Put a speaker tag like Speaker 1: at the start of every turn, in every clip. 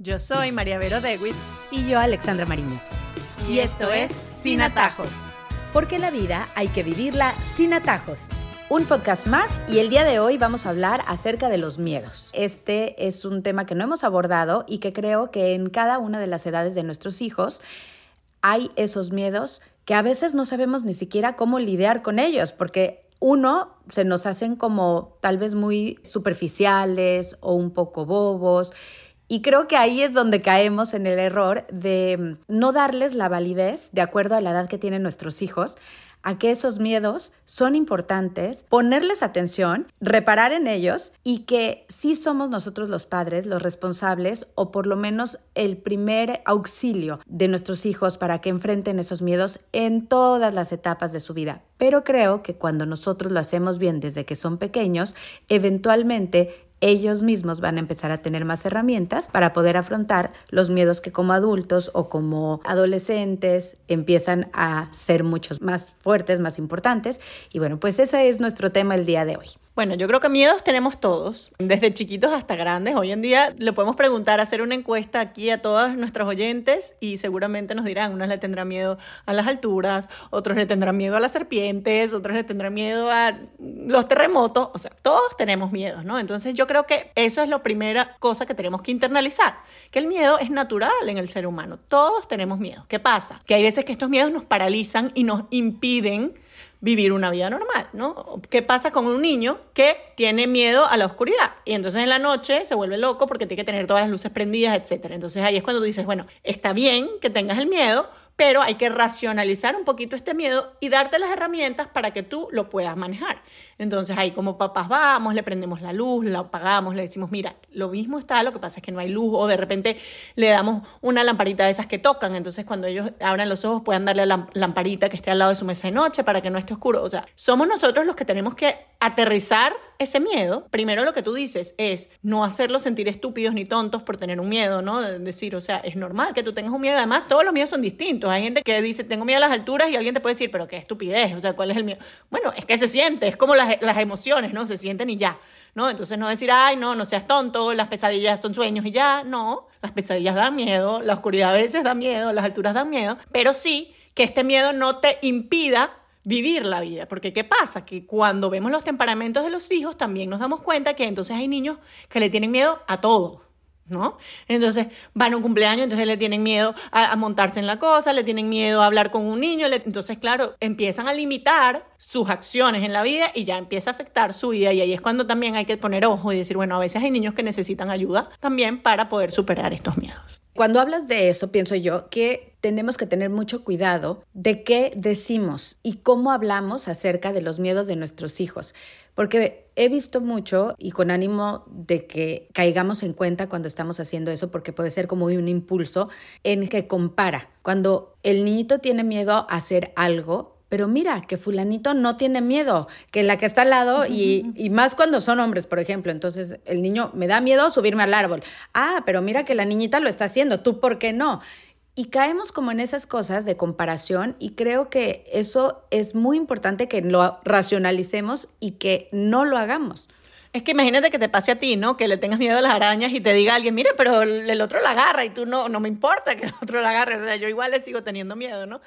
Speaker 1: Yo soy María Vero Dewitz.
Speaker 2: Y yo, Alexandra Mariño.
Speaker 1: Y, esto es Sin Atajos.
Speaker 2: Porque la vida hay que vivirla sin atajos. Un podcast más y el día de hoy vamos a hablar acerca de los miedos. Este es un tema que no hemos abordado y que creo que en cada una de las edades de nuestros hijos hay esos miedos que a veces no sabemos ni siquiera cómo lidiar con ellos, porque uno, se nos hacen como tal vez muy superficiales o un poco bobos. Y creo que ahí es donde caemos en el error de no darles la validez de acuerdo a la edad que tienen nuestros hijos a que esos miedos son importantes, ponerles atención, reparar en ellos y que sí somos nosotros los padres los responsables o por lo menos el primer auxilio de nuestros hijos para que enfrenten esos miedos en todas las etapas de su vida. Pero creo que cuando nosotros lo hacemos bien desde que son pequeños, eventualmente ellos mismos van a empezar a tener más herramientas para poder afrontar los miedos que como adultos o como adolescentes empiezan a ser muchos más fuertes, más importantes. Y bueno, pues ese es nuestro tema el día de hoy.
Speaker 1: Bueno, yo creo que miedos tenemos todos, desde chiquitos hasta grandes. Hoy en día le podemos preguntar, hacer una encuesta aquí a todos nuestros oyentes y seguramente nos dirán, unos le tendrán miedo a las alturas, otros le tendrán miedo a las serpientes, otros le tendrán miedo a los terremotos, o sea, todos tenemos miedos, ¿no? Entonces yo creo que eso es la primera cosa que tenemos que internalizar, que el miedo es natural en el ser humano, todos tenemos miedo. ¿Qué pasa? Que hay veces que estos miedos nos paralizan y nos impiden vivir una vida normal, ¿no? ¿Qué pasa con un niño que tiene miedo a la oscuridad? Y entonces en la noche se vuelve loco porque tiene que tener todas las luces prendidas, etc. Entonces ahí es cuando tú dices, bueno, está bien que tengas el miedo, pero hay que racionalizar un poquito este miedo y darte las herramientas para que tú lo puedas manejar. Entonces ahí como papás vamos, le prendemos la luz, la apagamos, le decimos, mira, lo mismo está, lo que pasa es que no hay luz o de repente le damos una lamparita de esas que tocan, entonces cuando ellos abran los ojos puedan darle la lamparita que esté al lado de su mesa de noche para que no esté oscuro. O sea, somos nosotros los que tenemos que aterrizar ese miedo. Primero lo que tú dices es no hacerlos sentir estúpidos ni tontos por tener un miedo, ¿no? De decir, o sea, es normal que tú tengas un miedo. Además, todos los miedos son distintos. Hay gente que dice, tengo miedo a las alturas y alguien te puede decir, pero qué estupidez, o sea, ¿cuál es el miedo? Bueno, es que se siente, es como las, las emociones, ¿no? Se sienten y ya. ¿no? Entonces no decir, ay, no, no seas tonto, las pesadillas son sueños y ya, no, las pesadillas dan miedo, la oscuridad a veces da miedo, las alturas dan miedo, pero sí que este miedo no te impida vivir la vida. Porque ¿qué pasa? Que cuando vemos los temperamentos de los hijos, también nos damos cuenta que entonces hay niños que le tienen miedo a todo. ¿No? Entonces van a un cumpleaños, entonces le tienen miedo a, montarse en la cosa, le tienen miedo a hablar con un niño, entonces claro, empiezan a limitar sus acciones en la vida y ya empieza a afectar su vida y ahí es cuando también hay que poner ojo y decir, bueno, a veces hay niños que necesitan ayuda también para poder superar estos miedos.
Speaker 2: Cuando hablas de eso, pienso yo que tenemos que tener mucho cuidado de qué decimos y cómo hablamos acerca de los miedos de nuestros hijos, porque he visto mucho y con ánimo de que caigamos en cuenta cuando estamos haciendo eso, porque puede ser como un impulso en que compara. Cuando el niñito tiene miedo a hacer algo, pero mira, que fulanito no tiene miedo, que la que está al lado, y, y, más cuando son hombres, por ejemplo, entonces el niño me da miedo subirme al árbol. Ah, pero mira que la niñita lo está haciendo, ¿tú por qué no? Y caemos como en esas cosas de comparación y creo que eso es muy importante que lo racionalicemos y que no lo hagamos.
Speaker 1: Es que imagínate que te pase a ti, ¿no? Que le tengas miedo a las arañas y te diga alguien, mire, pero el otro la agarra y tú no, no me importa que el otro la agarre. O sea, yo igual le sigo teniendo miedo, ¿no?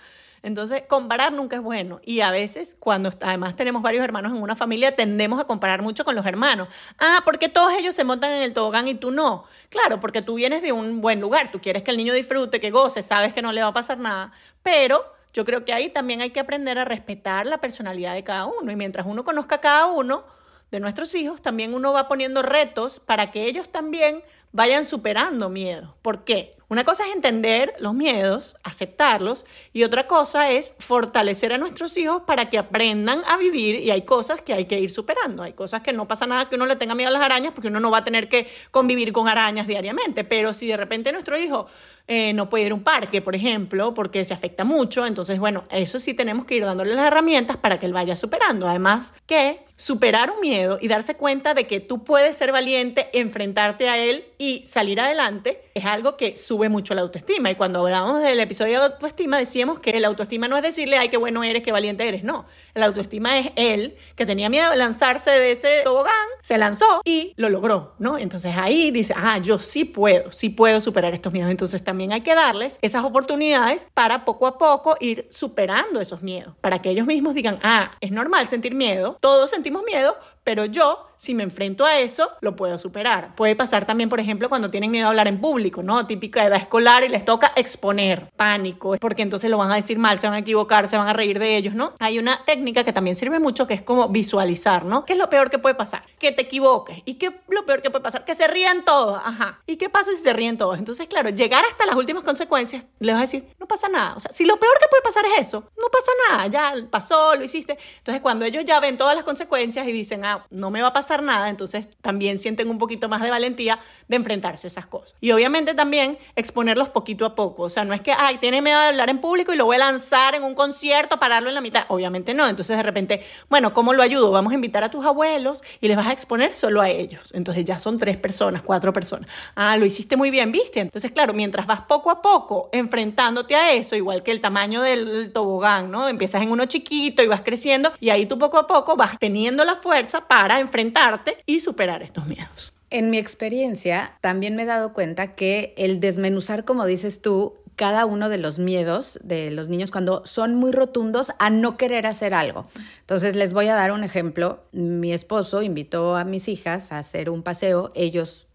Speaker 1: Entonces, comparar nunca es bueno. Y a veces, cuando además tenemos varios hermanos en una familia, tendemos a comparar mucho con los hermanos. Ah, porque todos ellos se montan en el tobogán y tú no. Claro, porque tú vienes de un buen lugar. Tú quieres que el niño disfrute, que goce, sabes que no le va a pasar nada. Pero yo creo que ahí también hay que aprender a respetar la personalidad de cada uno. Y mientras uno conozca a cada uno, de nuestros hijos, también uno va poniendo retos para que ellos también vayan superando miedo. ¿Por qué? Una cosa es entender los miedos, aceptarlos, y otra cosa es fortalecer a nuestros hijos para que aprendan a vivir y hay cosas que hay que ir superando. Hay cosas que no pasa nada que uno le tenga miedo a las arañas porque uno no va a tener que convivir con arañas diariamente, pero si de repente nuestro hijo eh, no puede ir a un parque, por ejemplo, porque se afecta mucho, entonces bueno, eso sí tenemos que ir dándole las herramientas para que él vaya superando. Además que superar un miedo y darse cuenta de que tú puedes ser valiente, enfrentarte a él y salir adelante es algo que sube sube mucho la autoestima. Y cuando hablábamos del episodio de autoestima, decíamos que la autoestima no es decirle, ay, qué bueno eres, qué valiente eres. No, la autoestima es él que tenía miedo de lanzarse de ese tobogán, se lanzó y lo logró, ¿no? Entonces ahí dice, ah, yo sí puedo, sí puedo superar estos miedos. Entonces también hay que darles esas oportunidades para poco a poco ir superando esos miedos, para que ellos mismos digan, ah, es normal sentir miedo, todos sentimos miedo, pero yo, si me enfrento a eso, lo puedo superar. Puede pasar también, por ejemplo, cuando tienen miedo a hablar en público, ¿no? Típica edad escolar y les toca exponer pánico, porque entonces lo van a decir mal, se van a equivocar, se van a reír de ellos, ¿no? Hay una técnica que también sirve mucho que es como visualizar, ¿no? ¿Qué es lo peor que puede pasar? Que te equivoques. ¿Y qué es lo peor que puede pasar? Que se rían todos, ajá. ¿Y qué pasa si se ríen todos? Entonces, claro, llegar hasta las últimas consecuencias, les vas a decir, no pasa nada. O sea, si lo peor que puede pasar es eso, no pasa nada, ya pasó, lo hiciste. Entonces, cuando ellos ya ven todas las consecuencias y dicen, ah, no me va a pasar nada, entonces también sienten un poquito más de valentía de enfrentarse a esas cosas. Y obviamente también exponerlos poquito a poco, o sea, no es que, ay, tiene miedo de hablar en público y lo voy a lanzar en un concierto, pararlo en la mitad, obviamente no, entonces de repente, bueno, ¿cómo lo ayudo? Vamos a invitar a tus abuelos y les vas a exponer solo a ellos, entonces ya son tres personas, cuatro personas. Ah, lo hiciste muy bien, ¿viste? Entonces, claro, mientras vas poco a poco enfrentándote a eso, igual que el tamaño del tobogán, ¿no? Empiezas en uno chiquito y vas creciendo y ahí tú poco a poco vas teniendo la fuerza para enfrentarte y superar estos miedos.
Speaker 2: En mi experiencia, también me he dado cuenta que el desmenuzar, como dices tú, cada uno de los miedos de los niños cuando son muy rotundos a no querer hacer algo. Entonces, les voy a dar un ejemplo. Mi esposo invitó a mis hijas a hacer un paseo, ellos,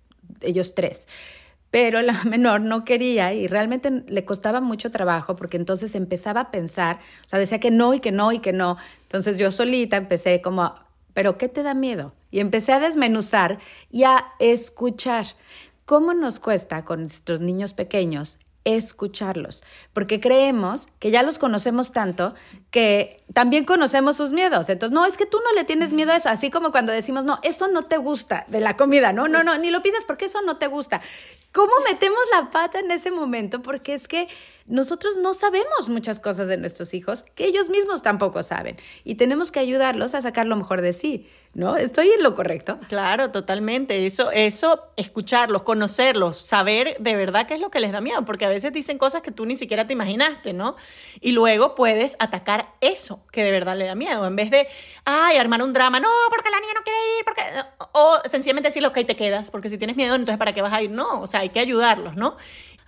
Speaker 2: ellos tres pero la menor no quería y realmente le costaba mucho trabajo porque entonces empezaba a pensar, o sea, decía que no y que no y que no. Entonces yo solita empecé como, pero ¿qué te da miedo? Y empecé a desmenuzar y a escuchar. ¿Cómo nos cuesta con nuestros niños pequeños escucharlos? Porque creemos que ya los conocemos tanto que también conocemos sus miedos. Entonces, no, es que tú no le tienes miedo a eso. Así como cuando decimos, no, eso no te gusta de la comida. No, no, no, ni lo pidas porque eso no te gusta. ¿Cómo metemos la pata en ese momento? Porque es que nosotros no sabemos muchas cosas de nuestros hijos que ellos mismos tampoco saben y tenemos que ayudarlos a sacar lo mejor de sí, ¿no? ¿Estoy en lo correcto?
Speaker 1: Claro, totalmente. Eso, eso, escucharlos, conocerlos, saber de verdad qué es lo que les da miedo, porque a veces dicen cosas que tú ni siquiera te imaginaste, ¿no? Y luego puedes atacar eso que de verdad le da miedo, en vez de, ay, armar un drama, no, porque la niña no quiere ir, porque... o sencillamente decirle, ok, te quedas, porque si tienes miedo, entonces ¿para qué vas a ir? No, o sea, hay que ayudarlos, ¿no?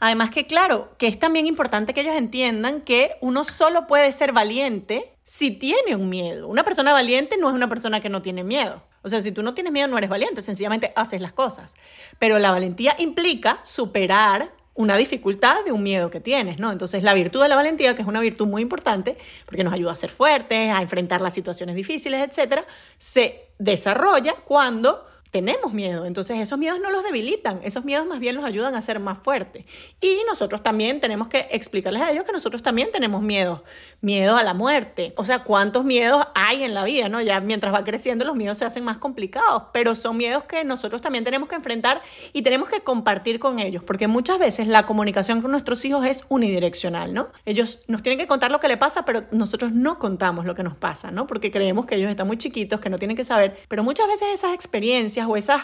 Speaker 1: Además que claro, que es también importante que ellos entiendan que uno solo puede ser valiente si tiene un miedo. Una persona valiente no es una persona que no tiene miedo. O sea, si tú no tienes miedo no eres valiente, sencillamente haces las cosas. Pero la valentía implica superar una dificultad de un miedo que tienes, ¿no? Entonces, la virtud de la valentía, que es una virtud muy importante, porque nos ayuda a ser fuertes, a enfrentar las situaciones difíciles, etcétera, se desarrolla cuando tenemos miedo. Entonces esos miedos no los debilitan, esos miedos más bien los ayudan a ser más fuertes. Y nosotros también tenemos que explicarles a ellos que nosotros también tenemos miedo, miedo a la muerte. O sea, cuántos miedos hay en la vida, ¿no? Ya mientras va creciendo los miedos se hacen más complicados, pero son miedos que nosotros también tenemos que enfrentar y tenemos que compartir con ellos, porque muchas veces la comunicación con nuestros hijos es unidireccional, ¿no? Ellos nos tienen que contar lo que le pasa, pero nosotros no contamos lo que nos pasa, ¿no? Porque creemos que ellos están muy chiquitos, que no tienen que saber, pero muchas veces esas experiencias o esas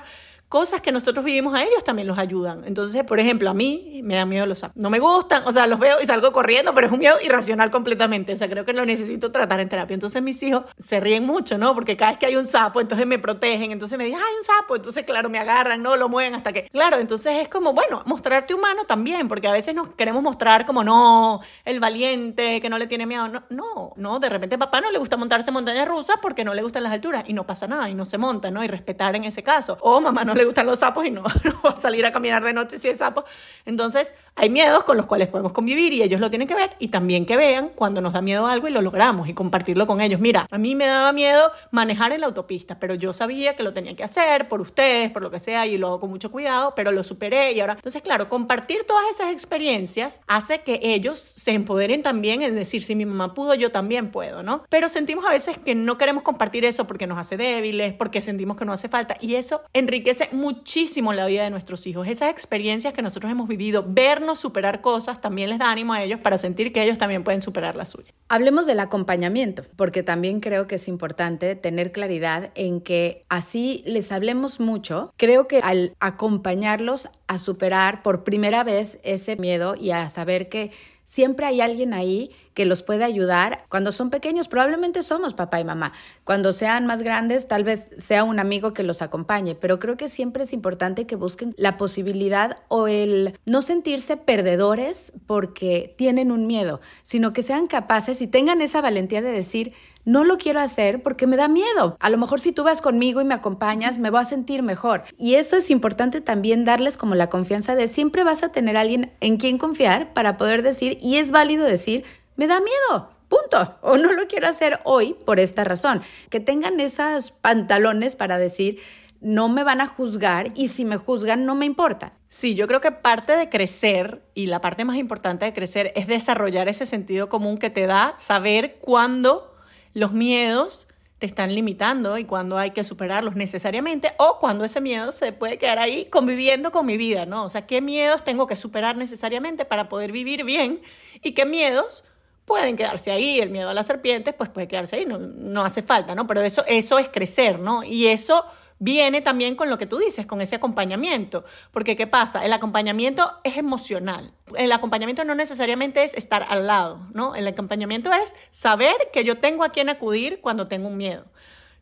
Speaker 1: cosas que nosotros vivimos a ellos también los ayudan. Entonces, por ejemplo, a mí me da miedo los sapos. No me gustan, o sea, los veo y salgo corriendo, pero es un miedo irracional completamente. O sea, creo que lo necesito tratar en terapia. Entonces mis hijos se ríen mucho, ¿no? Porque cada vez que hay un sapo, entonces me protegen, entonces me dicen, hay un sapo, entonces claro, me agarran, no lo mueven hasta que... Claro, entonces es como, bueno, mostrarte humano también, porque a veces nos queremos mostrar como, no, el valiente, que no le tiene miedo. No, no, no, de repente papá no le gusta montarse montañas rusas porque no le gustan las alturas y no pasa nada y no se monta, ¿no? Y respetar en ese caso. O mamá no le gustan los sapos y no, no va a salir a caminar de noche si es sapo. Entonces, hay miedos con los cuales podemos convivir y ellos lo tienen que ver y también que vean cuando nos da miedo algo y lo logramos y compartirlo con ellos. Mira, a mí me daba miedo manejar en la autopista, pero yo sabía que lo tenía que hacer por ustedes, por lo que sea, y lo hago con mucho cuidado, pero lo superé y ahora. Entonces, claro, compartir todas esas experiencias hace que ellos se empoderen también en decir, si mi mamá pudo, yo también puedo, ¿no? Pero sentimos a veces que no queremos compartir eso porque nos hace débiles, porque sentimos que no hace falta y eso enriquece enriquece muchísimo la vida de nuestros hijos. Esas experiencias que nosotros hemos vivido, vernos superar cosas, también les da ánimo a ellos para sentir que ellos también pueden superar la suya.
Speaker 2: Hablemos del acompañamiento, porque también creo que es importante tener claridad en que así les hablemos mucho. Creo que al acompañarlos a superar por primera vez ese miedo y a saber que siempre hay alguien ahí que los puede ayudar. Cuando son pequeños, probablemente somos papá y mamá. Cuando sean más grandes, tal vez sea un amigo que los acompañe, pero creo que siempre es importante que busquen la posibilidad o el no sentirse perdedores porque tienen un miedo, sino que sean capaces y tengan esa valentía de decir, no lo quiero hacer porque me da miedo. A lo mejor si tú vas conmigo y me acompañas, me voy a sentir mejor. Y eso es importante también darles como la confianza de siempre vas a tener alguien en quien confiar para poder decir, y es válido decir, me da miedo. Punto. O no lo quiero hacer hoy por esta razón. Que tengan esos pantalones para decir, no me van a juzgar y si me juzgan no me importa.
Speaker 1: Sí, yo creo que parte de crecer y la parte más importante de crecer es desarrollar ese sentido común que te da saber cuándo los miedos te están limitando y cuándo hay que superarlos necesariamente o cuando ese miedo se puede quedar ahí conviviendo con mi vida, ¿no? O sea, qué miedos tengo que superar necesariamente para poder vivir bien y qué miedos pueden quedarse ahí, el miedo a las serpientes pues puede quedarse ahí, no, no hace falta, ¿no? Pero eso, eso es crecer, ¿no? Y eso viene también con lo que tú dices, con ese acompañamiento. Porque ¿qué pasa? El acompañamiento es emocional. El acompañamiento no necesariamente es estar al lado, ¿no? El acompañamiento es saber que yo tengo a quien acudir cuando tengo un miedo.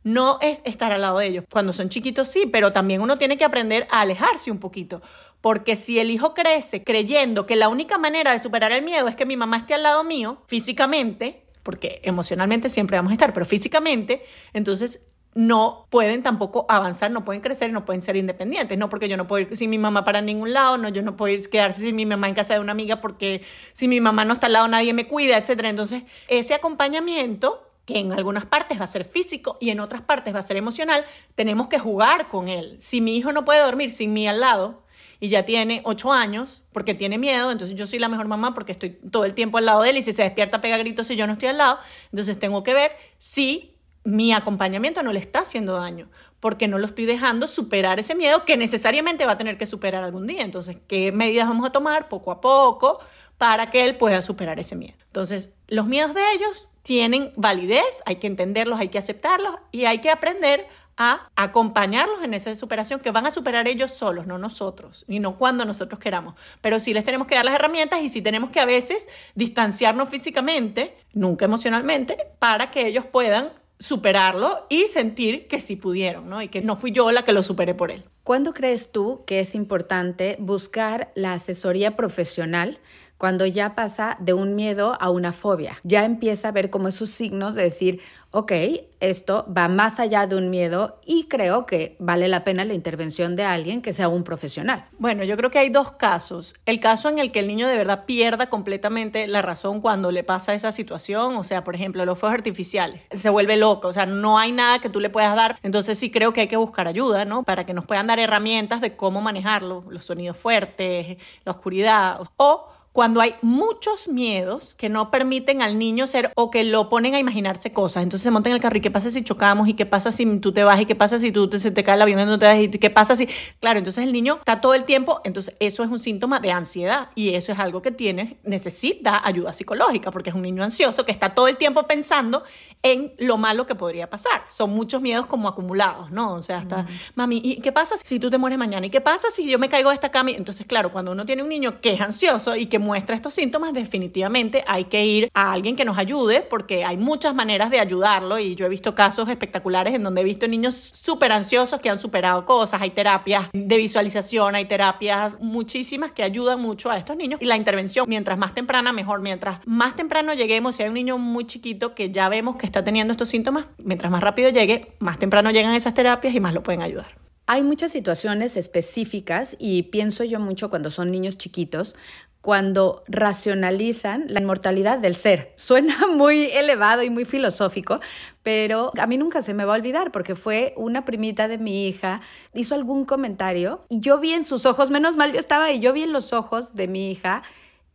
Speaker 1: No es estar al lado de ellos. Cuando son chiquitos sí, pero también uno tiene que aprender a alejarse un poquito. Porque si el hijo crece creyendo que la única manera de superar el miedo es que mi mamá esté al lado mío, físicamente, porque emocionalmente siempre vamos a estar, pero físicamente, entonces no pueden tampoco avanzar, no pueden crecer, no pueden ser independientes, no porque yo no puedo ir sin mi mamá para ningún lado, no, yo no puedo ir quedarse sin mi mamá en casa de una amiga porque si mi mamá no está al lado nadie me cuida, etc. Entonces, ese acompañamiento que en algunas partes va a ser físico y en otras partes va a ser emocional, tenemos que jugar con él. Si mi hijo no puede dormir sin mí al lado y ya tiene ocho años porque tiene miedo, entonces yo soy la mejor mamá porque estoy todo el tiempo al lado de él y si se despierta pega gritos si yo no estoy al lado, entonces tengo que ver si mi acompañamiento no le está haciendo daño, porque no lo estoy dejando superar ese miedo que necesariamente va a tener que superar algún día. Entonces, ¿qué medidas vamos a tomar poco a poco para que él pueda superar ese miedo? Entonces, los miedos de ellos tienen validez, hay que entenderlos, hay que aceptarlos y hay que aprender a acompañarlos en esa superación que van a superar ellos solos, no nosotros, y no cuando nosotros queramos. Pero sí les tenemos que dar las herramientas y sí tenemos que a veces distanciarnos físicamente, nunca emocionalmente, para que ellos puedan superarlo y sentir que sí pudieron, ¿no? Y que no fui yo la que lo superé por él.
Speaker 2: ¿Cuándo crees tú que es importante buscar la asesoría profesional cuando ya pasa de un miedo a una fobia? Ya empieza a ver como esos signos de decir, ok, esto va más allá de un miedo y creo que vale la pena la intervención de alguien que sea un profesional.
Speaker 1: Bueno, yo creo que hay dos casos. El caso en el que el niño de verdad pierda completamente la razón cuando le pasa esa situación, o sea, por ejemplo, los fuegos artificiales, se vuelve loco, o sea, no hay nada que tú le puedas dar, entonces sí creo que hay que buscar ayuda, ¿no? Para que nos puedan dar herramientas de cómo manejarlo, los sonidos fuertes, la oscuridad, o cuando hay muchos miedos que no permiten al niño ser o que lo ponen a imaginarse cosas. Entonces se monta en el carro y qué pasa si chocamos y qué pasa si tú te vas y qué pasa si tú te, se te cae el avión y no te vas y qué pasa si... Claro, entonces el niño está todo el tiempo, entonces eso es un síntoma de ansiedad y eso es algo que tiene, necesita ayuda psicológica porque es un niño ansioso que está todo el tiempo pensando en lo malo que podría pasar. Son muchos miedos como acumulados, ¿no? O sea, hasta, mami, ¿y qué pasa si tú te mueres mañana? ¿Y qué pasa si yo me caigo de esta cama? Entonces, claro, cuando uno tiene un niño que es ansioso y que muestra estos síntomas, definitivamente hay que ir a alguien que nos ayude porque hay muchas maneras de ayudarlo y yo he visto casos espectaculares en donde he visto niños súper ansiosos que han superado cosas, hay terapias de visualización, hay terapias muchísimas que ayudan mucho a estos niños y la intervención mientras más temprana mejor, mientras más temprano lleguemos, si hay un niño muy chiquito que ya vemos que está teniendo estos síntomas, mientras más rápido llegue, más temprano llegan esas terapias y más lo pueden ayudar.
Speaker 2: Hay muchas situaciones específicas y pienso yo mucho cuando son niños chiquitos, cuando racionalizan la inmortalidad del ser. Suena muy elevado y muy filosófico, pero a mí nunca se me va a olvidar porque fue una primita de mi hija, hizo algún comentario y yo vi en sus ojos, menos mal yo estaba y yo vi en los ojos de mi hija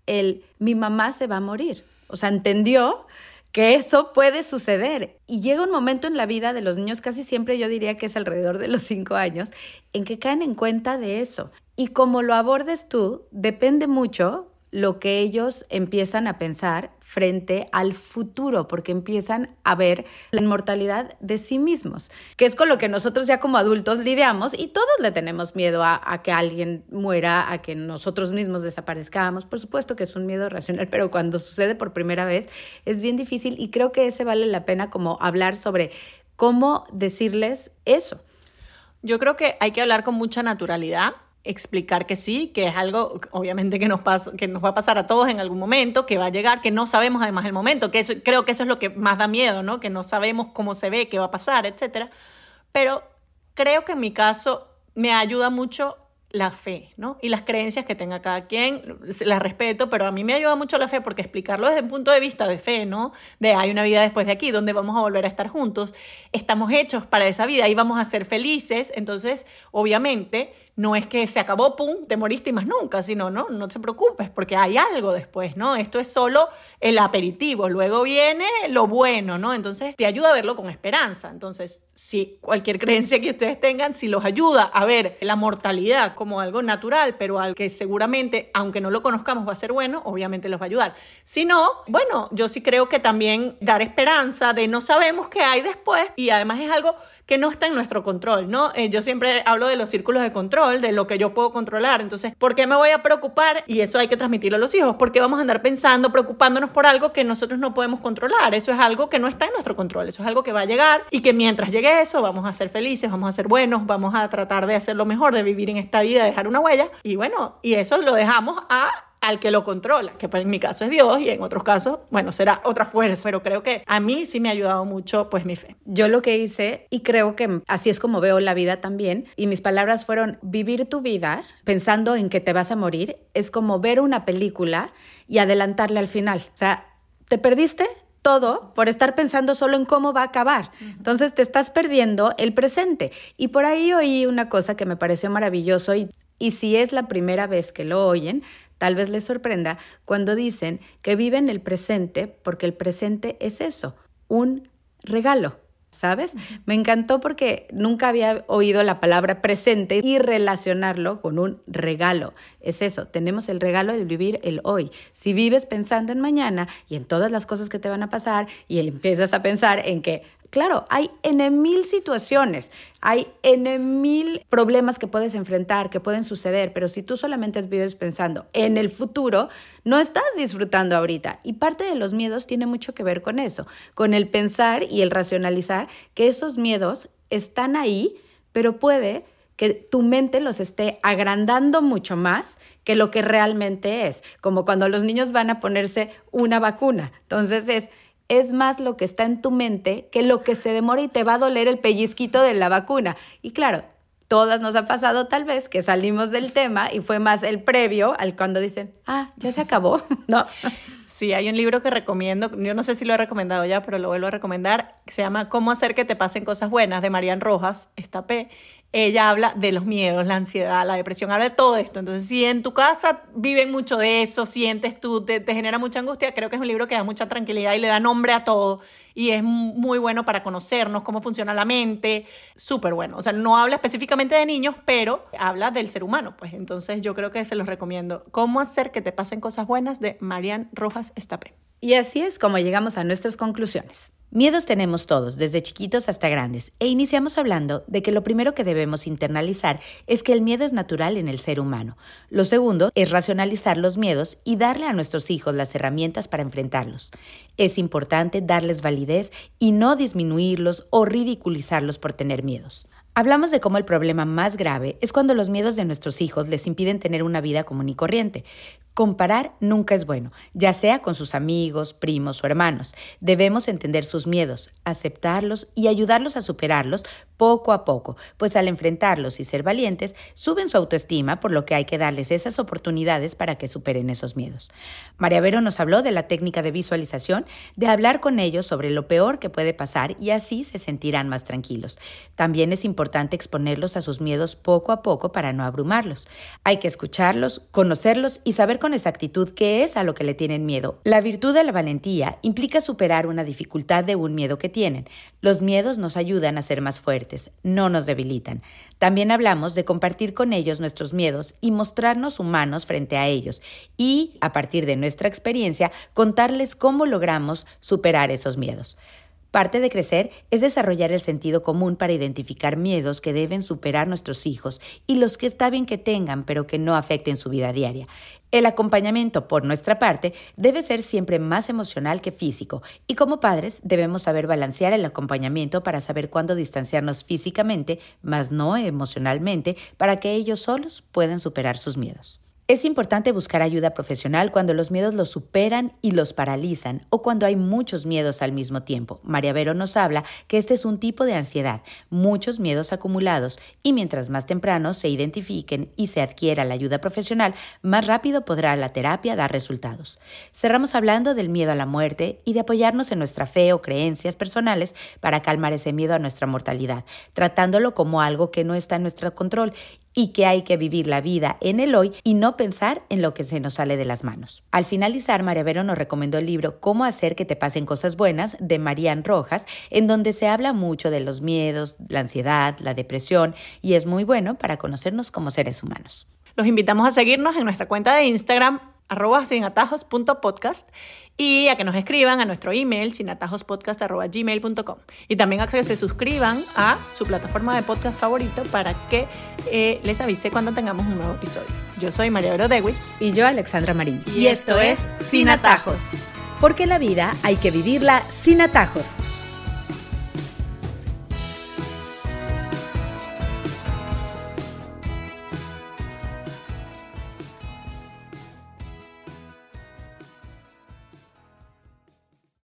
Speaker 2: el mi mamá se va a morir. O sea, entendió que eso puede suceder. Y llega un momento en la vida de los niños, casi siempre yo diría que es alrededor de los cinco años, en que caen en cuenta de eso. Y como lo abordes tú, depende mucho lo que ellos empiezan a pensar frente al futuro, porque empiezan a ver la inmortalidad de sí mismos, que es con lo que nosotros ya como adultos lidiamos y todos le tenemos miedo a, que alguien muera, a que nosotros mismos desaparezcamos. Por supuesto que es un miedo racional, pero cuando sucede por primera vez es bien difícil y creo que ese vale la pena como hablar sobre cómo decirles eso.
Speaker 1: Yo creo que hay que hablar con mucha naturalidad explicar que sí, que es algo obviamente que nos, pasa, que nos va a pasar a todos en algún momento, que va a llegar, que no sabemos además el momento, que creo que eso es lo que más da miedo, ¿no? Que no sabemos cómo se ve, qué va a pasar, etcétera. Pero creo que en mi caso me ayuda mucho la fe, ¿no? Y las creencias que tenga cada quien, las respeto, pero a mí me ayuda mucho la fe porque explicarlo desde un punto de vista de fe, ¿no? De hay una vida después de aquí, donde vamos a volver a estar juntos, estamos hechos para esa vida y vamos a ser felices, entonces, obviamente, no es que se acabó, pum, te moriste y más nunca, sino, no, no te preocupes, porque hay algo después, ¿no? Esto es solo el aperitivo, luego viene lo bueno, ¿no? Entonces te ayuda a verlo con esperanza. Entonces, si cualquier creencia que ustedes tengan, si los ayuda a ver la mortalidad como algo natural, pero al que seguramente, aunque no lo conozcamos, va a ser bueno, obviamente los va a ayudar. Si no, bueno, yo sí creo que también dar esperanza de no sabemos qué hay después y además es algo que no está en nuestro control, ¿no? Eh, yo siempre hablo de los círculos de control, de lo que yo puedo controlar. Entonces, ¿por qué me voy a preocupar? Y eso hay que transmitirlo a los hijos. ¿Por qué vamos a andar pensando, preocupándonos por algo que nosotros no podemos controlar? Eso es algo que no está en nuestro control. Eso es algo que va a llegar y que mientras llegue eso, vamos a ser felices, vamos a ser buenos, vamos a tratar de hacer lo mejor, de vivir en esta vida, dejar una huella. Y bueno, y eso lo dejamos a al que lo controla, que en mi caso es Dios y en otros casos, bueno, será otra fuerza, pero creo que a mí sí me ha ayudado mucho pues mi fe.
Speaker 2: Yo lo que hice, y creo que así es como veo la vida también, y mis palabras fueron, vivir tu vida pensando en que te vas a morir, es como ver una película y adelantarle al final. O sea, te perdiste todo por estar pensando solo en cómo va a acabar. Entonces te estás perdiendo el presente. Y por ahí oí una cosa que me pareció maravilloso y, y si es la primera vez que lo oyen, Tal vez les sorprenda cuando dicen que viven el presente porque el presente es eso, un regalo. ¿Sabes? Me encantó porque nunca había oído la palabra presente y relacionarlo con un regalo. Es eso, tenemos el regalo de vivir el hoy. Si vives pensando en mañana y en todas las cosas que te van a pasar y empiezas a pensar en que Claro, hay en mil situaciones, hay en mil problemas que puedes enfrentar, que pueden suceder, pero si tú solamente vives pensando en el futuro, no estás disfrutando ahorita. Y parte de los miedos tiene mucho que ver con eso, con el pensar y el racionalizar que esos miedos están ahí, pero puede que tu mente los esté agrandando mucho más que lo que realmente es, como cuando los niños van a ponerse una vacuna. Entonces es es más lo que está en tu mente que lo que se demora y te va a doler el pellizquito de la vacuna. Y claro, todas nos ha pasado tal vez que salimos del tema y fue más el previo al cuando dicen, ah, ya se acabó, ¿no?
Speaker 1: Sí, hay un libro que recomiendo, yo no sé si lo he recomendado ya, pero lo vuelvo a recomendar, que se llama Cómo hacer que te pasen cosas buenas, de Marian Rojas, esta P ella habla de los miedos, la ansiedad, la depresión, habla de todo esto. Entonces, si en tu casa viven mucho de eso, sientes tú, te, genera mucha angustia, creo que es un libro que da mucha tranquilidad y le da nombre a todo. Y es muy bueno para conocernos, cómo funciona la mente, súper bueno. O sea, no habla específicamente de niños, pero habla del ser humano, pues. Entonces, yo creo que se los recomiendo. Cómo hacer que te pasen cosas buenas de Marian Rojas Estapé.
Speaker 2: Y así es como llegamos a nuestras conclusiones. Miedos tenemos todos, desde chiquitos hasta grandes, e iniciamos hablando de que lo primero que debemos internalizar es que el miedo es natural en el ser humano. Lo segundo es racionalizar los miedos y darle a nuestros hijos las herramientas para enfrentarlos. Es importante darles validez y no disminuirlos o ridiculizarlos por tener miedos. Hablamos de cómo el problema más grave es cuando los miedos de nuestros hijos les impiden tener una vida común y corriente. Comparar nunca es bueno, ya sea con sus amigos, primos o hermanos. Debemos entender sus miedos, aceptarlos y ayudarlos a superarlos poco a poco, pues al enfrentarlos y ser valientes, suben su autoestima, por lo que hay que darles esas oportunidades para que superen esos miedos. María Vero nos habló de la técnica de visualización, de hablar con ellos sobre lo peor que puede pasar y así se sentirán más tranquilos. También es importante exponerlos a sus miedos poco a poco para no abrumarlos. Hay que escucharlos, conocerlos y saber con exactitud qué es a lo que le tienen miedo. La virtud de la valentía implica superar una dificultad de un miedo que tienen. Los miedos nos ayudan a ser más fuertes, no nos debilitan. También hablamos de compartir con ellos nuestros miedos y mostrarnos humanos frente a ellos y, a partir de nuestra experiencia, contarles cómo logramos superar esos miedos. Parte de crecer es desarrollar el sentido común para identificar miedos que deben superar nuestros hijos y los que está bien que tengan pero que no afecten su vida diaria. El acompañamiento por nuestra parte debe ser siempre más emocional que físico y como padres debemos saber balancear el acompañamiento para saber cuándo distanciarnos físicamente, más no emocionalmente, para que ellos solos puedan superar sus miedos. Es importante buscar ayuda profesional cuando los miedos los superan y los paralizan o cuando hay muchos miedos al mismo tiempo. María Vero nos habla que este es un tipo de ansiedad, muchos miedos acumulados y mientras más temprano se identifiquen y se adquiera la ayuda profesional, más rápido podrá la terapia dar resultados. Cerramos hablando del miedo a la muerte y de apoyarnos en nuestra fe o creencias personales para calmar ese miedo a nuestra mortalidad, tratándolo como algo que no está en nuestro control y que hay que vivir la vida en el hoy y no pensar en lo que se nos sale de las manos. Al finalizar, María Vero nos recomendó el libro Cómo hacer que te pasen cosas buenas de Marian Rojas, en donde se habla mucho de los miedos, la ansiedad, la depresión y es muy bueno para conocernos como seres humanos.
Speaker 1: Los invitamos a seguirnos en nuestra cuenta de Instagram arroba sinatajos.podcast y a que nos escriban a nuestro email sinatajospodcast.gmail.com y también a que se suscriban a su plataforma de podcast favorito para que eh, les avise cuando tengamos un nuevo episodio. Yo soy María Vero Dewitz
Speaker 2: y yo Alexandra Marín y, esto es Sin Atajos, porque la vida hay que vivirla sin atajos.